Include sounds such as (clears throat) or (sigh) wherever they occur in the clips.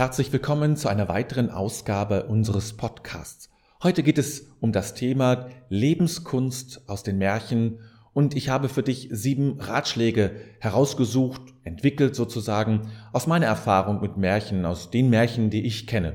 Herzlich willkommen zu einer weiteren Ausgabe unseres Podcasts. Heute geht es um das Thema Lebenskunst aus den Märchen und ich habe für dich sieben Ratschläge herausgesucht, entwickelt sozusagen aus meiner Erfahrung mit Märchen, aus den Märchen, die ich kenne.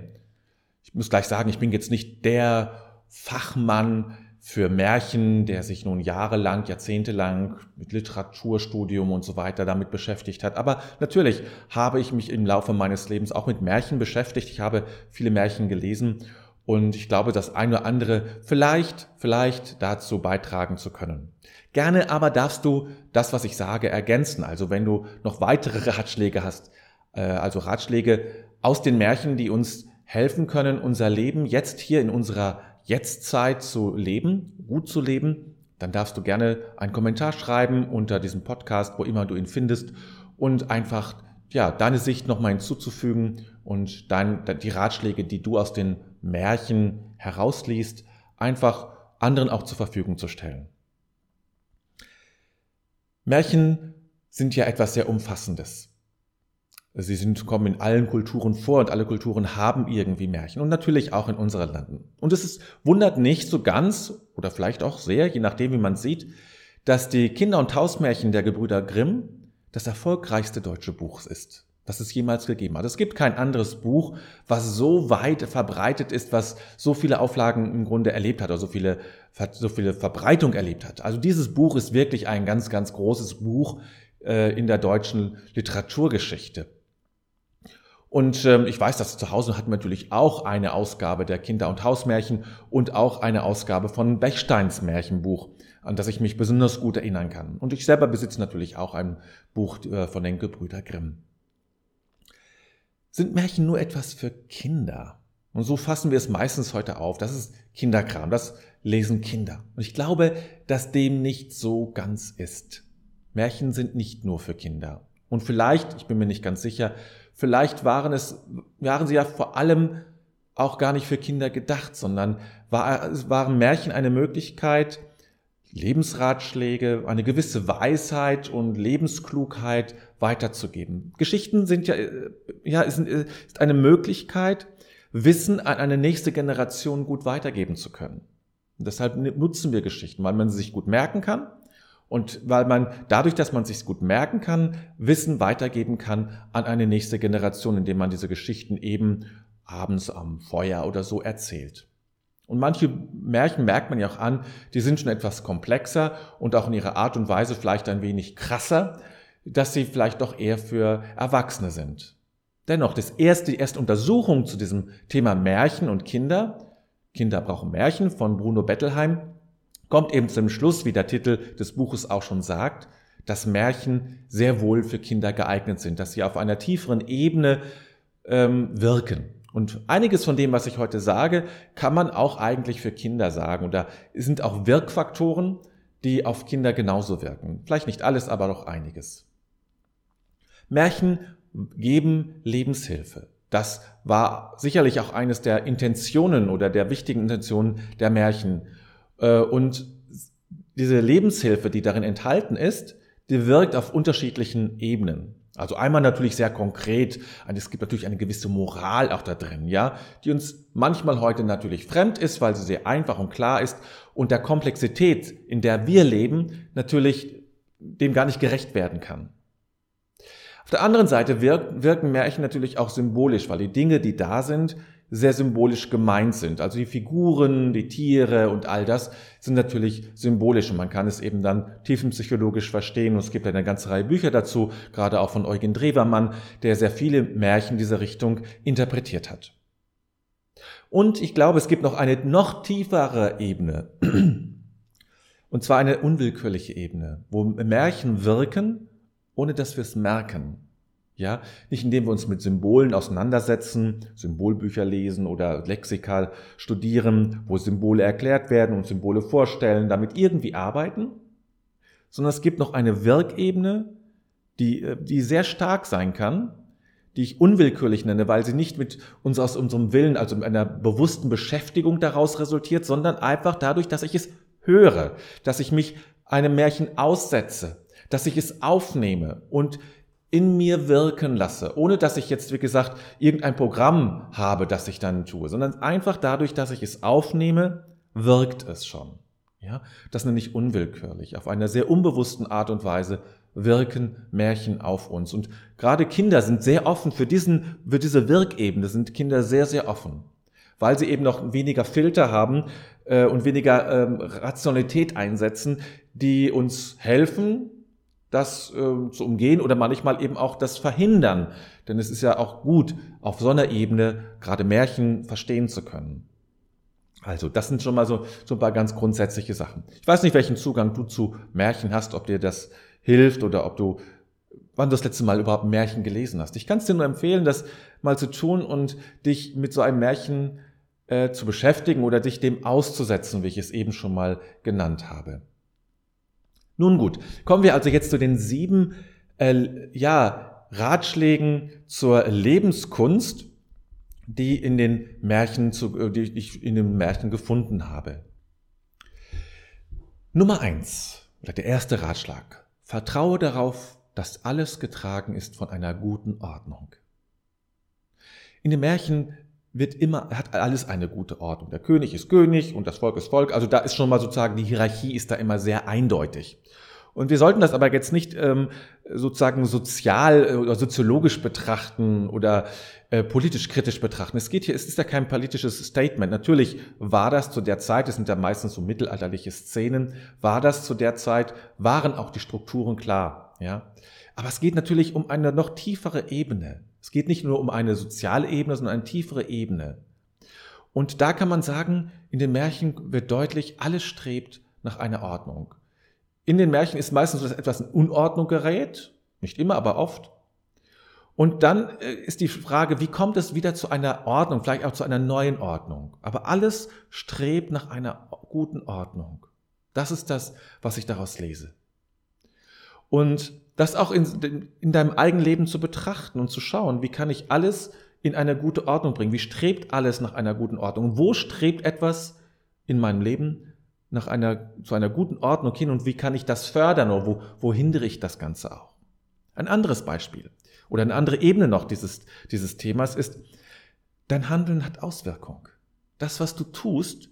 Ich muss gleich sagen, ich bin jetzt nicht der Fachmann für Märchen, der sich nun jahrelang, jahrzehntelang mit Literaturstudium und so weiter damit beschäftigt hat. Aber natürlich habe ich mich im Laufe meines Lebens auch mit Märchen beschäftigt. Ich habe viele Märchen gelesen und ich glaube, das eine oder andere vielleicht, vielleicht dazu beitragen zu können. Gerne aber darfst du das, was ich sage, ergänzen. Also wenn du noch weitere (laughs) Ratschläge hast, äh, also Ratschläge aus den Märchen, die uns helfen können, unser Leben jetzt hier in unserer Jetztzeit zu leben, gut zu leben, dann darfst du gerne einen Kommentar schreiben unter diesem Podcast, wo immer du ihn findest und einfach ja, deine Sicht nochmal hinzuzufügen und dein, die Ratschläge, die du aus den Märchen herausliest, einfach anderen auch zur Verfügung zu stellen. Märchen sind ja etwas sehr Umfassendes. Sie sind, kommen in allen Kulturen vor und alle Kulturen haben irgendwie Märchen und natürlich auch in unseren Landen. Und es ist, wundert nicht so ganz oder vielleicht auch sehr, je nachdem wie man sieht, dass die Kinder- und Hausmärchen der Gebrüder Grimm das erfolgreichste deutsche Buch ist, das es jemals gegeben hat. Es gibt kein anderes Buch, was so weit verbreitet ist, was so viele Auflagen im Grunde erlebt hat oder so viele, so viele Verbreitung erlebt hat. Also dieses Buch ist wirklich ein ganz, ganz großes Buch äh, in der deutschen Literaturgeschichte. Und ähm, ich weiß, dass zu Hause hat natürlich auch eine Ausgabe der Kinder- und Hausmärchen und auch eine Ausgabe von Bechsteins Märchenbuch, an das ich mich besonders gut erinnern kann. Und ich selber besitze natürlich auch ein Buch äh, von den Gebrüder Grimm. Sind Märchen nur etwas für Kinder? Und so fassen wir es meistens heute auf. Das ist Kinderkram, das lesen Kinder. Und ich glaube, dass dem nicht so ganz ist. Märchen sind nicht nur für Kinder. Und vielleicht, ich bin mir nicht ganz sicher, Vielleicht waren es, waren sie ja vor allem auch gar nicht für Kinder gedacht, sondern war, waren Märchen eine Möglichkeit, Lebensratschläge, eine gewisse Weisheit und Lebensklugheit weiterzugeben. Geschichten sind ja, ja, ist, ist eine Möglichkeit, Wissen an eine nächste Generation gut weitergeben zu können. Und deshalb nutzen wir Geschichten, weil man sie sich gut merken kann und weil man dadurch, dass man sich gut merken kann, Wissen weitergeben kann an eine nächste Generation, indem man diese Geschichten eben abends am Feuer oder so erzählt. Und manche Märchen merkt man ja auch an, die sind schon etwas komplexer und auch in ihrer Art und Weise vielleicht ein wenig krasser, dass sie vielleicht doch eher für Erwachsene sind. Dennoch, das erste, die erste Untersuchung zu diesem Thema Märchen und Kinder, Kinder brauchen Märchen von Bruno Bettelheim, kommt eben zum Schluss, wie der Titel des Buches auch schon sagt, dass Märchen sehr wohl für Kinder geeignet sind, dass sie auf einer tieferen Ebene ähm, wirken. Und einiges von dem, was ich heute sage, kann man auch eigentlich für Kinder sagen. Und da sind auch Wirkfaktoren, die auf Kinder genauso wirken. Vielleicht nicht alles, aber doch einiges. Märchen geben Lebenshilfe. Das war sicherlich auch eines der Intentionen oder der wichtigen Intentionen der Märchen. Äh, und diese Lebenshilfe, die darin enthalten ist, die wirkt auf unterschiedlichen Ebenen. Also einmal natürlich sehr konkret, es gibt natürlich eine gewisse Moral auch da drin, ja, die uns manchmal heute natürlich fremd ist, weil sie sehr einfach und klar ist und der Komplexität, in der wir leben, natürlich dem gar nicht gerecht werden kann. Auf der anderen Seite wirken Märchen natürlich auch symbolisch, weil die Dinge, die da sind, sehr symbolisch gemeint sind. Also die Figuren, die Tiere und all das sind natürlich symbolisch und man kann es eben dann tiefenpsychologisch verstehen. Und es gibt eine ganze Reihe Bücher dazu, gerade auch von Eugen Drewermann, der sehr viele Märchen dieser Richtung interpretiert hat. Und ich glaube, es gibt noch eine noch tiefere Ebene. (clears throat) Und zwar eine unwillkürliche Ebene, wo Märchen wirken, ohne dass wir es merken. Ja, nicht indem wir uns mit Symbolen auseinandersetzen, Symbolbücher lesen oder Lexika studieren, wo Symbole erklärt werden und Symbole vorstellen, damit irgendwie arbeiten, sondern es gibt noch eine Wirkebene, die, äh, die sehr stark sein kann, die ich unwillkürlich nenne, weil sie nicht mit uns aus unserem Willen, also mit einer bewussten Beschäftigung daraus resultiert, sondern einfach dadurch, dass ich es höre, dass ich mich einem Märchen aussetze, dass ich es aufnehme und in mir wirken lasse, ohne dass ich jetzt, wie gesagt, irgendein Programm habe, das ich dann tue, sondern einfach dadurch, dass ich es aufnehme, wirkt es schon. Ja, das nenne ich unwillkürlich. Auf einer sehr unbewussten Art und Weise wirken Märchen auf uns. Und gerade Kinder sind sehr offen für diesen, für diese Wirkebene sind Kinder sehr, sehr offen. Weil sie eben noch weniger Filter haben äh, und weniger ähm, Rationalität einsetzen, die uns helfen, das äh, zu umgehen oder manchmal eben auch das verhindern. Denn es ist ja auch gut, auf so einer Ebene gerade Märchen verstehen zu können. Also, das sind schon mal so, so ein paar ganz grundsätzliche Sachen. Ich weiß nicht, welchen Zugang du zu Märchen hast, ob dir das hilft oder ob du, wann du das letzte Mal überhaupt ein Märchen gelesen hast. Ich kann es dir nur empfehlen, das mal zu tun und dich mit so einem Märchen äh, zu beschäftigen oder dich dem auszusetzen, wie ich es eben schon mal genannt habe. Nun gut, kommen wir also jetzt zu den sieben äh, ja, Ratschlägen zur Lebenskunst, die in den Märchen, zu, äh, die ich in den Märchen gefunden habe. Nummer eins, oder der erste Ratschlag. Vertraue darauf, dass alles getragen ist von einer guten Ordnung. In den Märchen wird immer, hat alles eine gute Ordnung. Der König ist König und das Volk ist Volk. Also da ist schon mal sozusagen, die Hierarchie ist da immer sehr eindeutig. Und wir sollten das aber jetzt nicht ähm, sozusagen sozial äh, oder soziologisch betrachten oder äh, politisch kritisch betrachten. Es geht hier, es ist ja kein politisches Statement. Natürlich war das zu der Zeit, es sind ja meistens so mittelalterliche Szenen, war das zu der Zeit, waren auch die Strukturen klar, ja. Aber es geht natürlich um eine noch tiefere Ebene. Es geht nicht nur um eine soziale Ebene, sondern eine tiefere Ebene. Und da kann man sagen, in den Märchen wird deutlich, alles strebt nach einer Ordnung. In den Märchen ist meistens so, dass etwas in Unordnung gerät, nicht immer, aber oft. Und dann äh, ist die Frage, wie kommt es wieder zu einer Ordnung, vielleicht auch zu einer neuen Ordnung. Aber alles strebt nach einer guten Ordnung. Das ist das, was ich daraus lese. Und das auch in, in deinem eigenen Leben zu betrachten und zu schauen, wie kann ich alles in eine gute Ordnung bringen? Wie strebt alles nach einer guten Ordnung? Wo strebt etwas in meinem Leben nach einer, zu einer guten Ordnung hin und wie kann ich das fördern oder wo, wo hindere ich das Ganze auch? Ein anderes Beispiel oder eine andere Ebene noch dieses, dieses Themas ist, dein Handeln hat Auswirkung. Das, was du tust,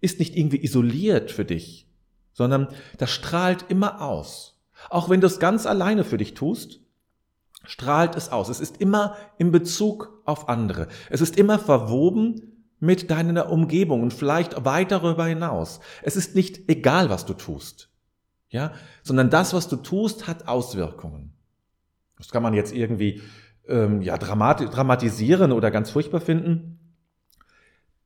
ist nicht irgendwie isoliert für dich, sondern das strahlt immer aus. Auch wenn du es ganz alleine für dich tust, strahlt es aus. Es ist immer in Bezug auf andere. Es ist immer verwoben mit deiner Umgebung und vielleicht weit darüber hinaus. Es ist nicht egal, was du tust. Ja, sondern das, was du tust, hat Auswirkungen. Das kann man jetzt irgendwie ähm, ja, dramatisieren oder ganz furchtbar finden.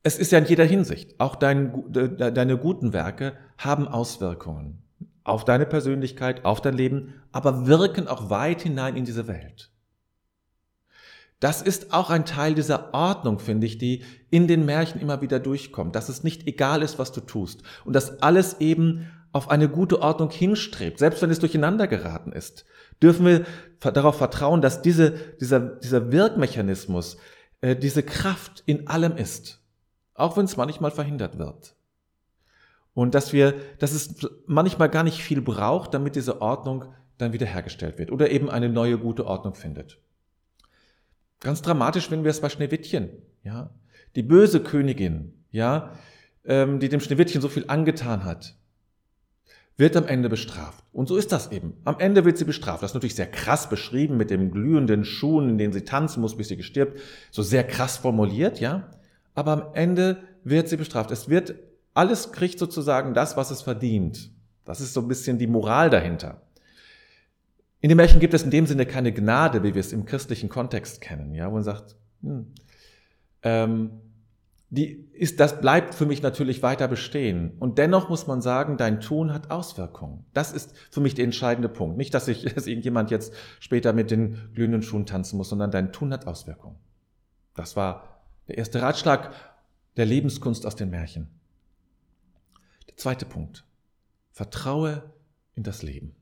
Es ist ja in jeder Hinsicht. Auch dein, deine guten Werke haben Auswirkungen auf deine Persönlichkeit, auf dein Leben, aber wirken auch weit hinein in diese Welt. Das ist auch ein Teil dieser Ordnung, finde ich, die in den Märchen immer wieder durchkommt, dass es nicht egal ist, was du tust und dass alles eben auf eine gute Ordnung hinstrebt, selbst wenn es durcheinander geraten ist, dürfen wir darauf vertrauen, dass diese, dieser, dieser Wirkmechanismus, äh, diese Kraft in allem ist, auch wenn es manchmal verhindert wird. Und dass wir, dass es manchmal gar nicht viel braucht, damit diese Ordnung dann wiederhergestellt wird oder eben eine neue gute Ordnung findet. Ganz dramatisch finden wir es bei Schneewittchen, ja. Die böse Königin, ja, ähm, die dem Schneewittchen so viel angetan hat, wird am Ende bestraft. Und so ist das eben. Am Ende wird sie bestraft. Das ist natürlich sehr krass beschrieben mit dem glühenden Schuhen, in denen sie tanzen muss, bis sie gestirbt. So sehr krass formuliert, ja. Aber am Ende wird sie bestraft. Es wird alles kriegt sozusagen das, was es verdient. Das ist so ein bisschen die Moral dahinter. In den Märchen gibt es in dem Sinne keine Gnade, wie wir es im christlichen Kontext kennen, ja, wo man sagt, hm, ähm, die ist, das bleibt für mich natürlich weiter bestehen. Und dennoch muss man sagen, dein Tun hat Auswirkungen. Das ist für mich der entscheidende Punkt. Nicht, dass ich, (laughs) dass irgendjemand jetzt später mit den glühenden Schuhen tanzen muss, sondern dein Tun hat Auswirkungen. Das war der erste Ratschlag der Lebenskunst aus den Märchen. Zweiter Punkt. Vertraue in das Leben.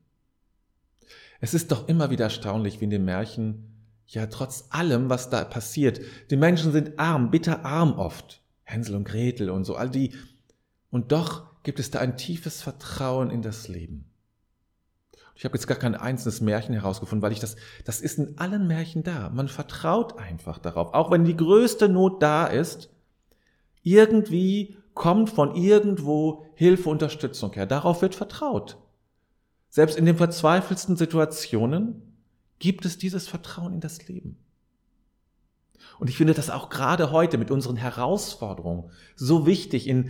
Es ist doch immer wieder erstaunlich, wie in den Märchen, ja, trotz allem, was da passiert, die Menschen sind arm, bitter arm oft. Hänsel und Gretel und so, all die. Und doch gibt es da ein tiefes Vertrauen in das Leben. Ich habe jetzt gar kein einzelnes Märchen herausgefunden, weil ich das, das ist in allen Märchen da. Man vertraut einfach darauf. Auch wenn die größte Not da ist, irgendwie kommt von irgendwo Hilfe, Unterstützung her. Darauf wird vertraut. Selbst in den verzweifelsten Situationen gibt es dieses Vertrauen in das Leben. Und ich finde das auch gerade heute mit unseren Herausforderungen so wichtig, in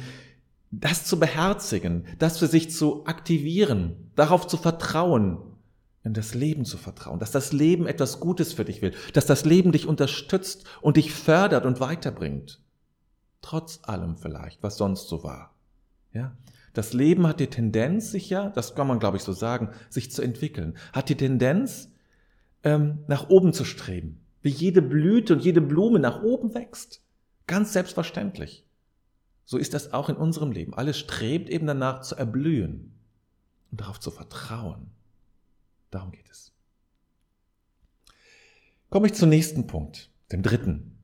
das zu beherzigen, das für sich zu aktivieren, darauf zu vertrauen, in das Leben zu vertrauen, dass das Leben etwas Gutes für dich will, dass das Leben dich unterstützt und dich fördert und weiterbringt. Trotz allem vielleicht, was sonst so war. Ja? Das Leben hat die Tendenz, sich ja, das kann man glaube ich so sagen, sich zu entwickeln, hat die Tendenz, ähm, nach oben zu streben, wie jede Blüte und jede Blume nach oben wächst. Ganz selbstverständlich. So ist das auch in unserem Leben. Alles strebt eben danach zu erblühen und darauf zu vertrauen. Darum geht es. Komme ich zum nächsten Punkt, dem dritten.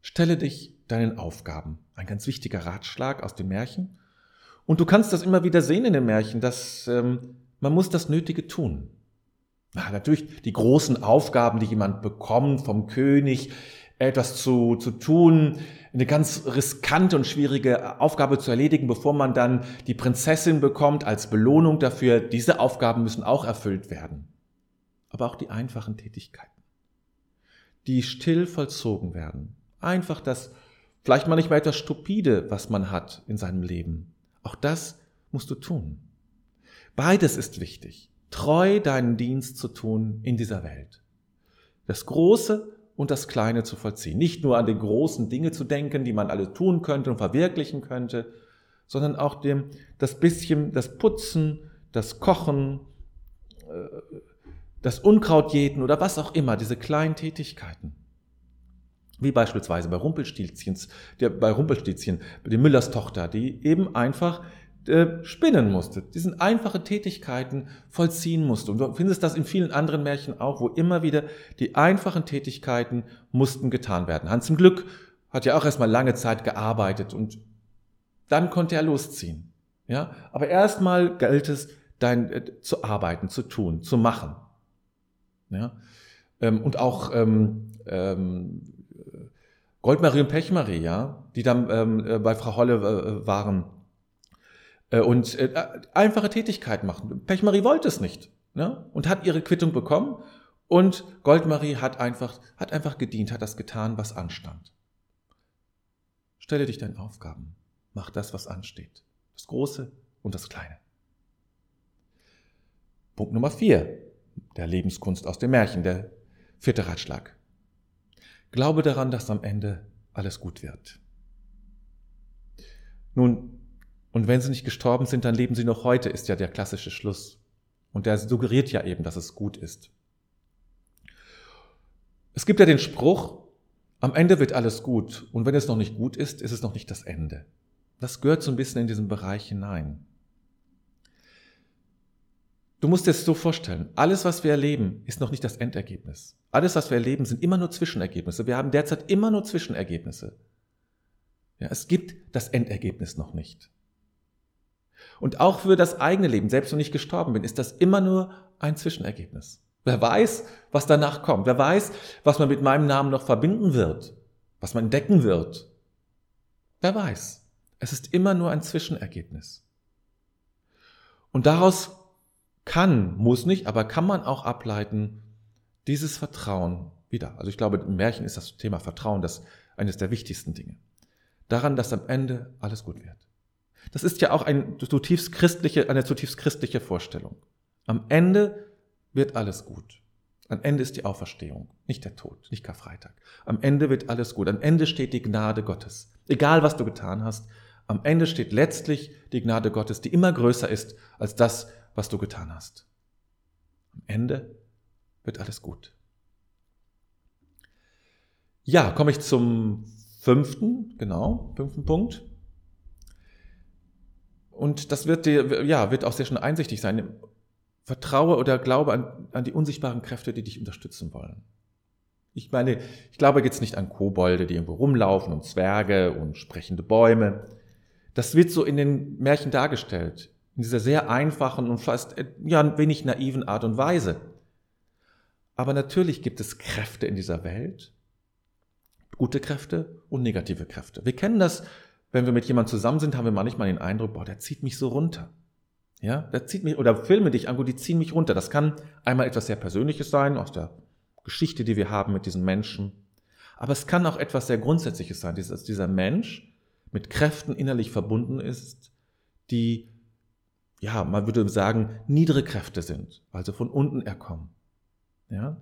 Stelle dich deinen Aufgaben. Ein ganz wichtiger Ratschlag aus dem Märchen. Und du kannst das immer wieder sehen in den Märchen, dass ähm, man muss das Nötige tun. Na, natürlich die großen Aufgaben, die jemand bekommt vom König, etwas zu, zu tun, eine ganz riskante und schwierige Aufgabe zu erledigen, bevor man dann die Prinzessin bekommt als Belohnung dafür. Diese Aufgaben müssen auch erfüllt werden. Aber auch die einfachen Tätigkeiten, die still vollzogen werden. Einfach das, vielleicht mal nicht mal etwas stupide, was man hat in seinem Leben. Auch das musst du tun. Beides ist wichtig. Treu deinen Dienst zu tun in dieser Welt. Das Große und das Kleine zu vollziehen. Nicht nur an die großen Dinge zu denken, die man alle tun könnte und verwirklichen könnte, sondern auch dem, das bisschen, das Putzen, das Kochen, äh, das Unkrautjäten oder was auch immer, diese kleinen Tätigkeiten. Wie beispielsweise bei Rumpelstilzchens, der, bei Rumpelstilzchen, die Müllers Tochter, die eben einfach äh, spinnen musste, diesen einfache Tätigkeiten vollziehen musste. Und du findest das in vielen anderen Märchen auch, wo immer wieder die einfachen Tätigkeiten mussten getan werden. Hans im Glück hat ja auch erstmal lange Zeit gearbeitet und dann konnte er losziehen. Ja, aber erstmal galt es, dein, äh, zu arbeiten, zu tun, zu machen. Ja, ähm, und auch ähm, ähm, Goldmarie und Pechmarie, ja, die dann ähm, äh, bei Frau Holle äh, waren äh, und äh, einfache Tätigkeit machen. Pechmarie wollte es nicht ne? und hat ihre Quittung bekommen und Goldmarie hat einfach, hat einfach gedient, hat das getan, was anstand. Stelle dich deinen Aufgaben, mach das, was ansteht, das Große und das Kleine. Punkt Nummer vier, der Lebenskunst aus dem Märchen, der vierte Ratschlag. Glaube daran, dass am Ende alles gut wird. Nun, und wenn sie nicht gestorben sind, dann leben sie noch heute, ist ja der klassische Schluss. Und der suggeriert ja eben, dass es gut ist. Es gibt ja den Spruch, am Ende wird alles gut. Und wenn es noch nicht gut ist, ist es noch nicht das Ende. Das gehört so ein bisschen in diesen Bereich hinein. Du musst dir es so vorstellen, alles, was wir erleben, ist noch nicht das Endergebnis. Alles, was wir erleben, sind immer nur Zwischenergebnisse. Wir haben derzeit immer nur Zwischenergebnisse. Ja, es gibt das Endergebnis noch nicht. Und auch für das eigene Leben, selbst wenn ich gestorben bin, ist das immer nur ein Zwischenergebnis. Wer weiß, was danach kommt? Wer weiß, was man mit meinem Namen noch verbinden wird? Was man entdecken wird? Wer weiß? Es ist immer nur ein Zwischenergebnis. Und daraus kann, muss nicht, aber kann man auch ableiten, dieses Vertrauen wieder. Also ich glaube, im Märchen ist das Thema Vertrauen das eines der wichtigsten Dinge. Daran, dass am Ende alles gut wird. Das ist ja auch ein zutiefst christliche, eine zutiefst christliche Vorstellung. Am Ende wird alles gut. Am Ende ist die Auferstehung, nicht der Tod, nicht Karfreitag. Am Ende wird alles gut. Am Ende steht die Gnade Gottes. Egal, was du getan hast, am Ende steht letztlich die Gnade Gottes, die immer größer ist als das, was du getan hast. Am Ende wird alles gut. Ja, komme ich zum fünften, genau, fünften Punkt. Und das wird dir, ja, wird auch sehr schnell einsichtig sein. Vertraue oder glaube an, an die unsichtbaren Kräfte, die dich unterstützen wollen. Ich meine, ich glaube jetzt nicht an Kobolde, die irgendwo rumlaufen und Zwerge und sprechende Bäume. Das wird so in den Märchen dargestellt. In dieser sehr einfachen und fast äh, ja, ein wenig naiven Art und Weise. Aber natürlich gibt es Kräfte in dieser Welt, gute Kräfte und negative Kräfte. Wir kennen das, wenn wir mit jemandem zusammen sind, haben wir manchmal den Eindruck, boah, der zieht mich so runter. Ja, der zieht mich, oder Filme dich an, die ziehen mich runter. Das kann einmal etwas sehr Persönliches sein, aus der Geschichte, die wir haben mit diesen Menschen. Aber es kann auch etwas sehr Grundsätzliches sein, dass dieser Mensch mit Kräften innerlich verbunden ist, die, ja, man würde sagen, niedere Kräfte sind, also von unten erkommen. Ja?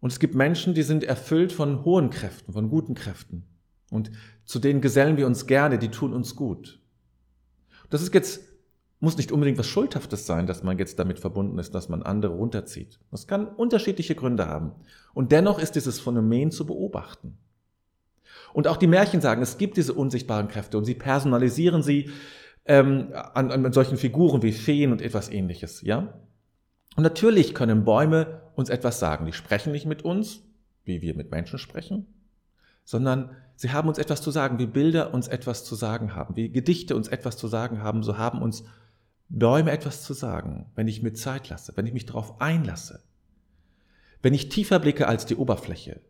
Und es gibt Menschen, die sind erfüllt von hohen Kräften, von guten Kräften. Und zu denen gesellen wir uns gerne, die tun uns gut. Das ist jetzt, muss nicht unbedingt was Schuldhaftes sein, dass man jetzt damit verbunden ist, dass man andere runterzieht. Das kann unterschiedliche Gründe haben. Und dennoch ist dieses Phänomen zu beobachten. Und auch die Märchen sagen, es gibt diese unsichtbaren Kräfte und sie personalisieren sie ähm, an, an solchen Figuren wie Feen und etwas ähnliches, ja? Und natürlich können Bäume uns etwas sagen. Die sprechen nicht mit uns, wie wir mit Menschen sprechen, sondern sie haben uns etwas zu sagen, wie Bilder uns etwas zu sagen haben, wie Gedichte uns etwas zu sagen haben, so haben uns Bäume etwas zu sagen, wenn ich mir Zeit lasse, wenn ich mich darauf einlasse. Wenn ich tiefer blicke als die Oberfläche,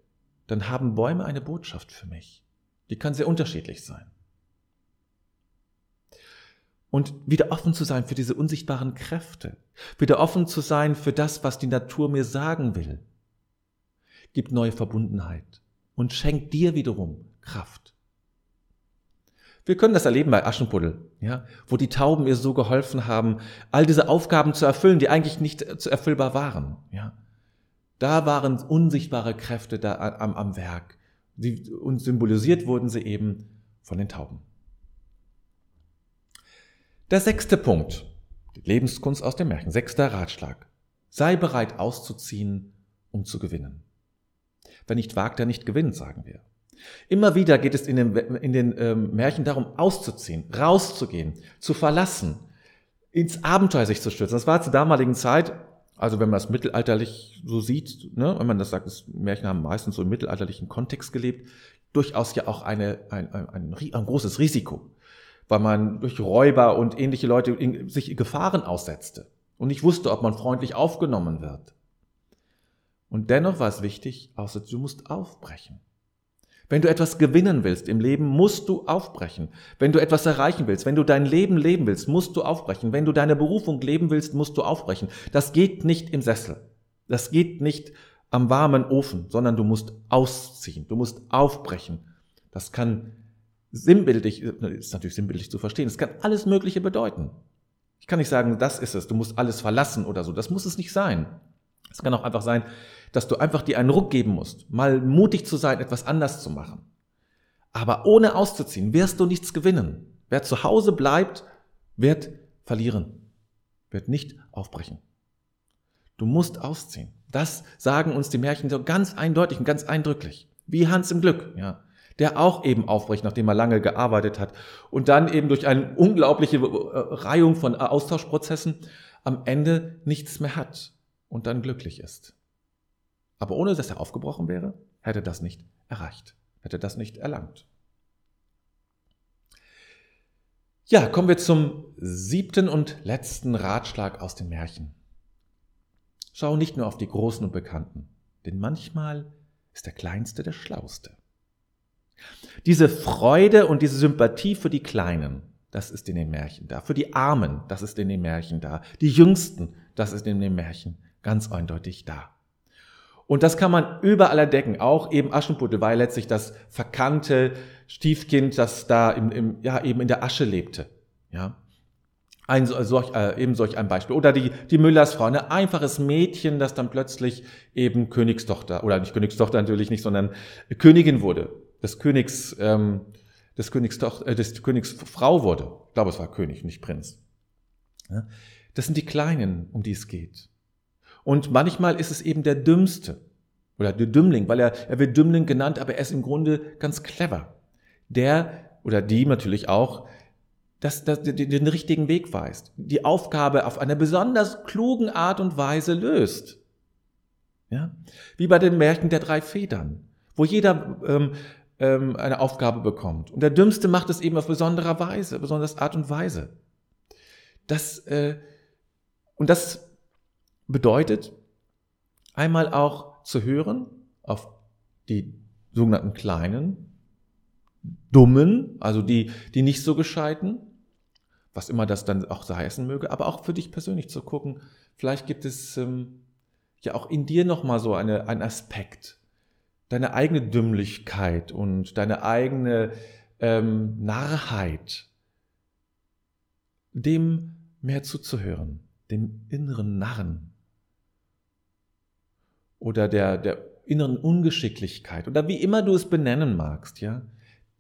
dann haben Bäume eine Botschaft für mich. Die kann sehr unterschiedlich sein. Und wieder offen zu sein für diese unsichtbaren Kräfte, wieder offen zu sein für das, was die Natur mir sagen will, gibt neue Verbundenheit und schenkt dir wiederum Kraft. Wir können das erleben bei Aschenpuddel, ja, wo die Tauben ihr so geholfen haben, all diese Aufgaben zu erfüllen, die eigentlich nicht zu erfüllbar waren, ja. Da waren unsichtbare Kräfte da am, am Werk. Sie, und symbolisiert wurden sie eben von den Tauben. Der sechste Punkt, die Lebenskunst aus dem Märchen, sechster Ratschlag. Sei bereit auszuziehen, um zu gewinnen. Wer nicht wagt, der nicht gewinnt, sagen wir. Immer wieder geht es in den, in den ähm, Märchen darum, auszuziehen, rauszugehen, zu verlassen, ins Abenteuer sich zu stürzen. Das war zur damaligen Zeit, also wenn man das mittelalterlich so sieht, ne, wenn man das sagt, das Märchen haben meistens so im mittelalterlichen Kontext gelebt, durchaus ja auch eine, ein, ein, ein, ein großes Risiko weil man durch Räuber und ähnliche Leute in, sich Gefahren aussetzte und nicht wusste, ob man freundlich aufgenommen wird. Und dennoch war es wichtig, außer du musst aufbrechen. Wenn du etwas gewinnen willst im Leben, musst du aufbrechen. Wenn du etwas erreichen willst, wenn du dein Leben leben willst, musst du aufbrechen. Wenn du deine Berufung leben willst, musst du aufbrechen. Das geht nicht im Sessel. Das geht nicht am warmen Ofen, sondern du musst ausziehen. Du musst aufbrechen. Das kann sinnbildlich, ist natürlich sinnbildlich zu verstehen, es kann alles Mögliche bedeuten. Ich kann nicht sagen, das ist es, du musst alles verlassen oder so, das muss es nicht sein. Es kann auch einfach sein, dass du einfach dir einen Ruck geben musst, mal mutig zu sein, etwas anders zu machen. Aber ohne auszuziehen wirst du nichts gewinnen. Wer zu Hause bleibt, wird verlieren, wird nicht aufbrechen. Du musst ausziehen. Das sagen uns die Märchen so ganz eindeutig und ganz eindrücklich. Wie Hans im Glück, ja der auch eben aufbricht, nachdem er lange gearbeitet hat und dann eben durch eine unglaubliche äh, Reihung von Austauschprozessen am Ende nichts mehr hat und dann glücklich ist. Aber ohne dass er aufgebrochen wäre, hätte das nicht erreicht, hätte das nicht erlangt. Ja, kommen wir zum siebten und letzten Ratschlag aus dem Märchen. Schau nicht nur auf die Großen und Bekannten, denn manchmal ist der Kleinste der Schlauste. Diese Freude und diese Sympathie für die Kleinen, das ist in den Märchen da. Für die Armen, das ist in den Märchen da. Die Jüngsten, das ist in den Märchen ganz eindeutig da. Und das kann man überall entdecken. Auch eben Aschenputtel war letztlich das verkannte Stiefkind, das da im, im, ja, eben in der Asche lebte. Ja. Ein, solch, äh, eben solch ein Beispiel. Oder die, die Müllersfrau, ein einfaches Mädchen, das dann plötzlich eben Königstochter, oder nicht Königstochter natürlich nicht, sondern Königin wurde des Königs, ähm, des Königs, äh, des Königs Frau wurde. Ich glaube, es war König, nicht Prinz. Ja? Das sind die Kleinen, um die es geht. Und manchmal ist es eben der Dümmste oder der Dümmling, weil er, er wird Dümmling genannt, aber er ist im Grunde ganz clever. Der oder die natürlich auch, dass, dass den, richtigen Weg weist, die Aufgabe auf eine besonders klugen Art und Weise löst. Ja? Wie bei den Märchen der drei Federn, wo jeder ähm, ähm, eine Aufgabe bekommt. Und der Dümmste macht es eben auf besonderer Weise, besonders Art und Weise. Das, äh, und das bedeutet, einmal auch zu hören auf die sogenannten kleinen, dummen, also die, die nicht so gescheiten, was immer das dann auch heißen möge, aber auch für dich persönlich zu gucken, vielleicht gibt es ähm, ja auch in dir nochmal so eine, einen Aspekt, deine eigene Dümmlichkeit und deine eigene ähm, Narrheit, dem mehr zuzuhören, dem inneren Narren oder der, der inneren Ungeschicklichkeit oder wie immer du es benennen magst, ja,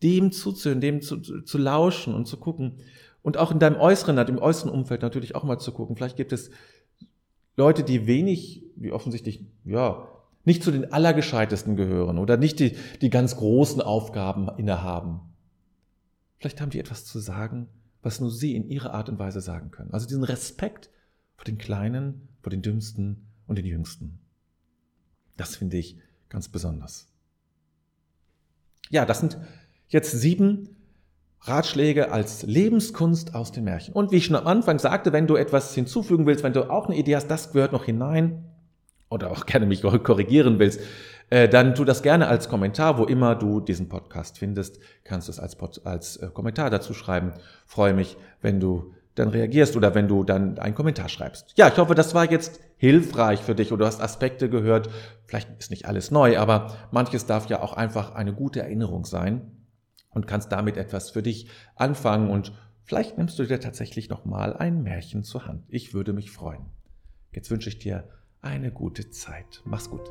dem zuzuhören, dem zu, zu lauschen und zu gucken und auch in deinem äußeren, im äußeren Umfeld natürlich auch mal zu gucken. Vielleicht gibt es Leute, die wenig, die offensichtlich, ja, nicht zu den Allergescheitesten gehören oder nicht die, die ganz großen Aufgaben innehaben. Vielleicht haben die etwas zu sagen, was nur sie in ihrer Art und Weise sagen können. Also diesen Respekt vor den Kleinen, vor den Dümmsten und den Jüngsten. Das finde ich ganz besonders. Ja, das sind jetzt sieben Ratschläge als Lebenskunst aus den Märchen. Und wie ich schon am Anfang sagte, wenn du etwas hinzufügen willst, wenn du auch eine Idee hast, das gehört noch hinein, oder auch gerne mich korrigieren willst, äh, dann tu das gerne als Kommentar, wo immer du diesen Podcast findest, kannst du es als, Pod, als äh, Kommentar dazu schreiben. Freue mich, wenn du dann reagierst oder wenn du dann einen Kommentar schreibst. Ja, ich hoffe, das war jetzt hilfreich für dich oder du hast Aspekte gehört. Vielleicht ist nicht alles neu, aber manches darf ja auch einfach eine gute Erinnerung sein und kannst damit etwas für dich anfangen und vielleicht nimmst du dir tatsächlich nochmal ein Märchen zur Hand. Ich würde mich freuen. Jetzt wünsche ich dir eine gute Zeit. Mach's gut.